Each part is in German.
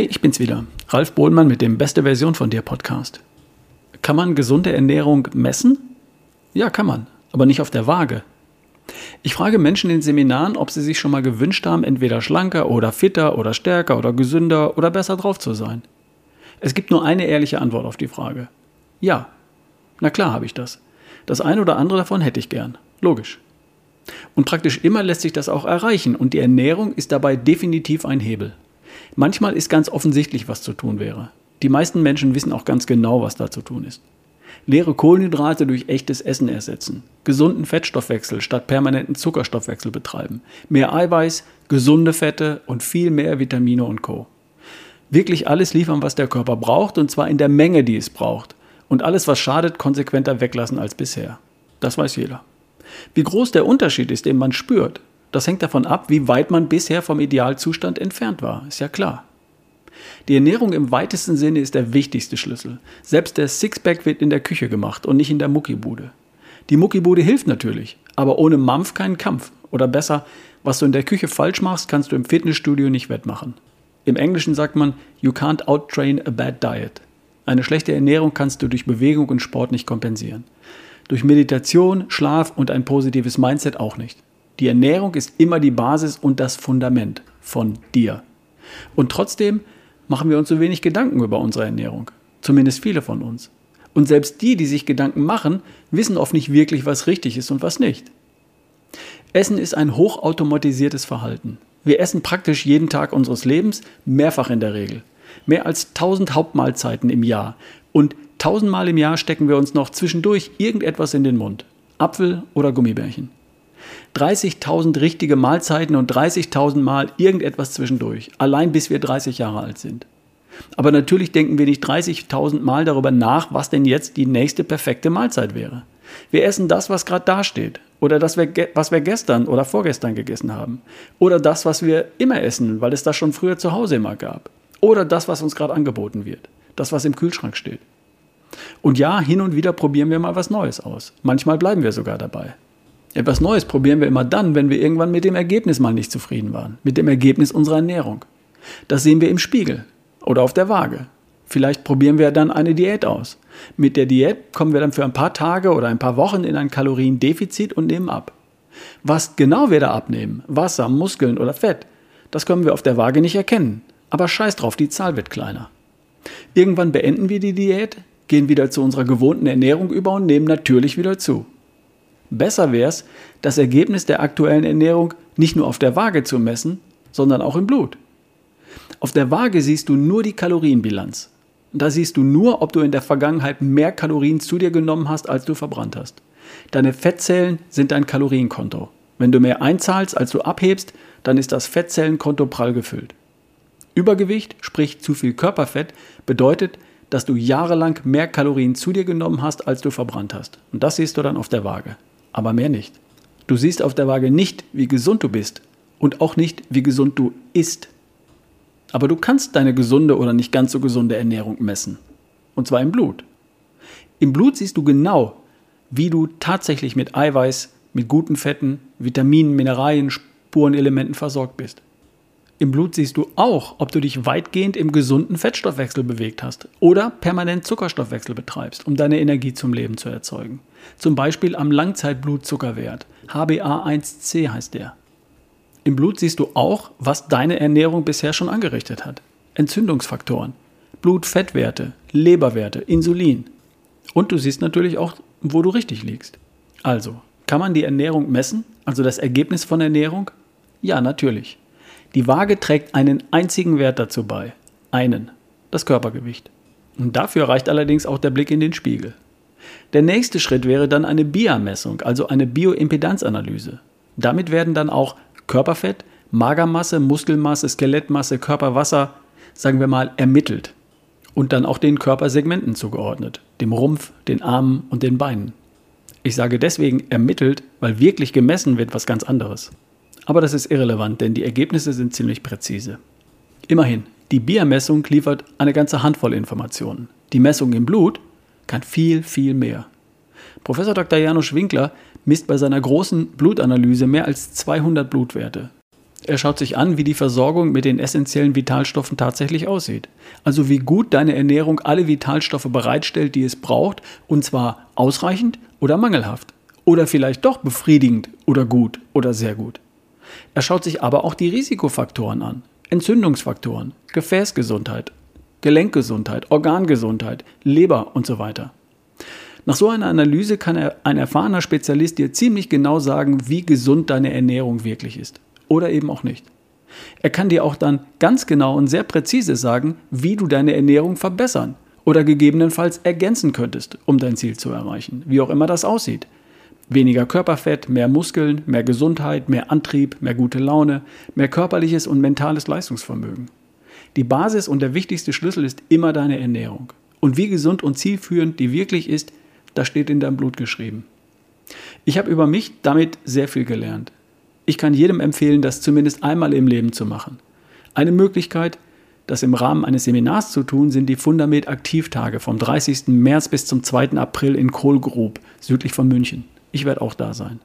Hey, ich bin's wieder, Ralf Bohlmann mit dem Beste Version von dir Podcast. Kann man gesunde Ernährung messen? Ja, kann man, aber nicht auf der Waage. Ich frage Menschen in Seminaren, ob sie sich schon mal gewünscht haben, entweder schlanker oder fitter oder stärker oder gesünder oder besser drauf zu sein. Es gibt nur eine ehrliche Antwort auf die Frage. Ja. Na klar habe ich das. Das eine oder andere davon hätte ich gern. Logisch. Und praktisch immer lässt sich das auch erreichen und die Ernährung ist dabei definitiv ein Hebel. Manchmal ist ganz offensichtlich, was zu tun wäre. Die meisten Menschen wissen auch ganz genau, was da zu tun ist. Leere Kohlenhydrate durch echtes Essen ersetzen, gesunden Fettstoffwechsel statt permanenten Zuckerstoffwechsel betreiben, mehr Eiweiß, gesunde Fette und viel mehr Vitamine und Co. Wirklich alles liefern, was der Körper braucht und zwar in der Menge, die es braucht. Und alles, was schadet, konsequenter weglassen als bisher. Das weiß jeder. Wie groß der Unterschied ist, den man spürt, das hängt davon ab, wie weit man bisher vom Idealzustand entfernt war, ist ja klar. Die Ernährung im weitesten Sinne ist der wichtigste Schlüssel. Selbst der Sixpack wird in der Küche gemacht und nicht in der Muckibude. Die Muckibude hilft natürlich, aber ohne Mampf keinen Kampf. Oder besser, was du in der Küche falsch machst, kannst du im Fitnessstudio nicht wettmachen. Im Englischen sagt man, you can't outtrain a bad diet. Eine schlechte Ernährung kannst du durch Bewegung und Sport nicht kompensieren. Durch Meditation, Schlaf und ein positives Mindset auch nicht. Die Ernährung ist immer die Basis und das Fundament von dir. Und trotzdem machen wir uns so wenig Gedanken über unsere Ernährung. Zumindest viele von uns. Und selbst die, die sich Gedanken machen, wissen oft nicht wirklich, was richtig ist und was nicht. Essen ist ein hochautomatisiertes Verhalten. Wir essen praktisch jeden Tag unseres Lebens, mehrfach in der Regel. Mehr als 1000 Hauptmahlzeiten im Jahr. Und tausendmal im Jahr stecken wir uns noch zwischendurch irgendetwas in den Mund. Apfel oder Gummibärchen. 30.000 richtige Mahlzeiten und 30.000 Mal irgendetwas zwischendurch, allein bis wir 30 Jahre alt sind. Aber natürlich denken wir nicht 30.000 Mal darüber nach, was denn jetzt die nächste perfekte Mahlzeit wäre. Wir essen das, was gerade dasteht. Oder das, was wir gestern oder vorgestern gegessen haben. Oder das, was wir immer essen, weil es das schon früher zu Hause immer gab. Oder das, was uns gerade angeboten wird. Das, was im Kühlschrank steht. Und ja, hin und wieder probieren wir mal was Neues aus. Manchmal bleiben wir sogar dabei. Etwas Neues probieren wir immer dann, wenn wir irgendwann mit dem Ergebnis mal nicht zufrieden waren, mit dem Ergebnis unserer Ernährung. Das sehen wir im Spiegel oder auf der Waage. Vielleicht probieren wir dann eine Diät aus. Mit der Diät kommen wir dann für ein paar Tage oder ein paar Wochen in ein Kaloriendefizit und nehmen ab. Was genau wir da abnehmen, Wasser, Muskeln oder Fett, das können wir auf der Waage nicht erkennen. Aber scheiß drauf, die Zahl wird kleiner. Irgendwann beenden wir die Diät, gehen wieder zu unserer gewohnten Ernährung über und nehmen natürlich wieder zu. Besser wäre es, das Ergebnis der aktuellen Ernährung nicht nur auf der Waage zu messen, sondern auch im Blut. Auf der Waage siehst du nur die Kalorienbilanz. Da siehst du nur, ob du in der Vergangenheit mehr Kalorien zu dir genommen hast, als du verbrannt hast. Deine Fettzellen sind dein Kalorienkonto. Wenn du mehr einzahlst, als du abhebst, dann ist das Fettzellenkonto prall gefüllt. Übergewicht, sprich zu viel Körperfett, bedeutet, dass du jahrelang mehr Kalorien zu dir genommen hast, als du verbrannt hast. Und das siehst du dann auf der Waage aber mehr nicht. Du siehst auf der Waage nicht, wie gesund du bist und auch nicht, wie gesund du isst. Aber du kannst deine gesunde oder nicht ganz so gesunde Ernährung messen. Und zwar im Blut. Im Blut siehst du genau, wie du tatsächlich mit Eiweiß, mit guten Fetten, Vitaminen, Mineralien, Spurenelementen versorgt bist. Im Blut siehst du auch, ob du dich weitgehend im gesunden Fettstoffwechsel bewegt hast oder permanent Zuckerstoffwechsel betreibst, um deine Energie zum Leben zu erzeugen. Zum Beispiel am Langzeitblutzuckerwert. HbA1c heißt der. Im Blut siehst du auch, was deine Ernährung bisher schon angerichtet hat. Entzündungsfaktoren, Blutfettwerte, Leberwerte, Insulin. Und du siehst natürlich auch, wo du richtig liegst. Also, kann man die Ernährung messen, also das Ergebnis von Ernährung? Ja, natürlich. Die Waage trägt einen einzigen Wert dazu bei. Einen. Das Körpergewicht. Und dafür reicht allerdings auch der Blick in den Spiegel. Der nächste Schritt wäre dann eine BIA-Messung, also eine Bioimpedanzanalyse. Damit werden dann auch Körperfett, Magermasse, Muskelmasse, Skelettmasse, Körperwasser, sagen wir mal, ermittelt. Und dann auch den Körpersegmenten zugeordnet, dem Rumpf, den Armen und den Beinen. Ich sage deswegen ermittelt, weil wirklich gemessen wird was ganz anderes. Aber das ist irrelevant, denn die Ergebnisse sind ziemlich präzise. Immerhin, die Biermessung liefert eine ganze Handvoll Informationen. Die Messung im Blut kann viel, viel mehr. Professor Dr. Janusz Winkler misst bei seiner großen Blutanalyse mehr als 200 Blutwerte. Er schaut sich an, wie die Versorgung mit den essentiellen Vitalstoffen tatsächlich aussieht. Also wie gut deine Ernährung alle Vitalstoffe bereitstellt, die es braucht, und zwar ausreichend oder mangelhaft. Oder vielleicht doch befriedigend oder gut oder sehr gut. Er schaut sich aber auch die Risikofaktoren an. Entzündungsfaktoren, Gefäßgesundheit, Gelenkgesundheit, Organgesundheit, Leber und so weiter. Nach so einer Analyse kann ein erfahrener Spezialist dir ziemlich genau sagen, wie gesund deine Ernährung wirklich ist. Oder eben auch nicht. Er kann dir auch dann ganz genau und sehr präzise sagen, wie du deine Ernährung verbessern oder gegebenenfalls ergänzen könntest, um dein Ziel zu erreichen, wie auch immer das aussieht. Weniger Körperfett, mehr Muskeln, mehr Gesundheit, mehr Antrieb, mehr gute Laune, mehr körperliches und mentales Leistungsvermögen. Die Basis und der wichtigste Schlüssel ist immer deine Ernährung. Und wie gesund und zielführend die wirklich ist, das steht in deinem Blut geschrieben. Ich habe über mich damit sehr viel gelernt. Ich kann jedem empfehlen, das zumindest einmal im Leben zu machen. Eine Möglichkeit, das im Rahmen eines Seminars zu tun, sind die Fundament Aktivtage vom 30. März bis zum 2. April in Kohlgrub, südlich von München. Ich werde auch da sein.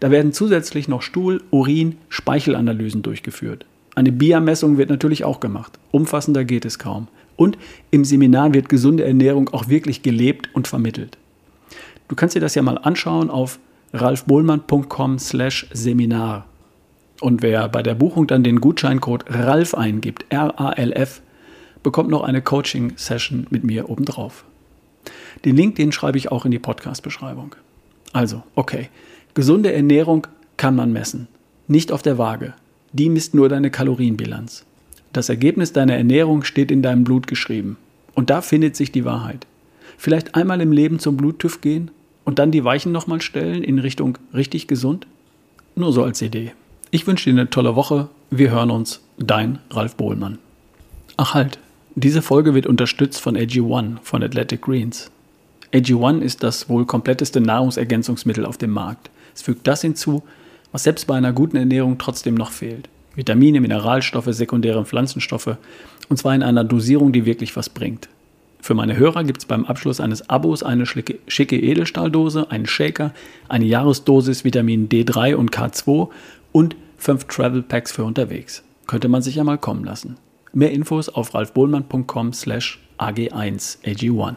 Da werden zusätzlich noch Stuhl-, Urin-, Speichelanalysen durchgeführt. Eine Biermessung wird natürlich auch gemacht. Umfassender geht es kaum. Und im Seminar wird gesunde Ernährung auch wirklich gelebt und vermittelt. Du kannst dir das ja mal anschauen auf ralfbohlmann.com slash Seminar. Und wer bei der Buchung dann den Gutscheincode RALF eingibt, R-A-L-F, bekommt noch eine Coaching-Session mit mir obendrauf. Den Link, den schreibe ich auch in die Podcast-Beschreibung. Also, okay. Gesunde Ernährung kann man messen. Nicht auf der Waage. Die misst nur deine Kalorienbilanz. Das Ergebnis deiner Ernährung steht in deinem Blut geschrieben. Und da findet sich die Wahrheit. Vielleicht einmal im Leben zum Bluttüv gehen und dann die Weichen nochmal stellen in Richtung richtig gesund? Nur so als Idee. Ich wünsche dir eine tolle Woche. Wir hören uns. Dein Ralf Bohlmann. Ach halt, diese Folge wird unterstützt von AG1 von Athletic Greens. AG1 ist das wohl kompletteste Nahrungsergänzungsmittel auf dem Markt. Es fügt das hinzu, was selbst bei einer guten Ernährung trotzdem noch fehlt. Vitamine, Mineralstoffe, sekundäre Pflanzenstoffe und zwar in einer Dosierung, die wirklich was bringt. Für meine Hörer gibt es beim Abschluss eines Abos eine schicke Edelstahldose, einen Shaker, eine Jahresdosis Vitamin D3 und K2 und fünf Travel Packs für unterwegs. Könnte man sich ja mal kommen lassen. Mehr Infos auf ralfbohlmann.com slash ag1ag1.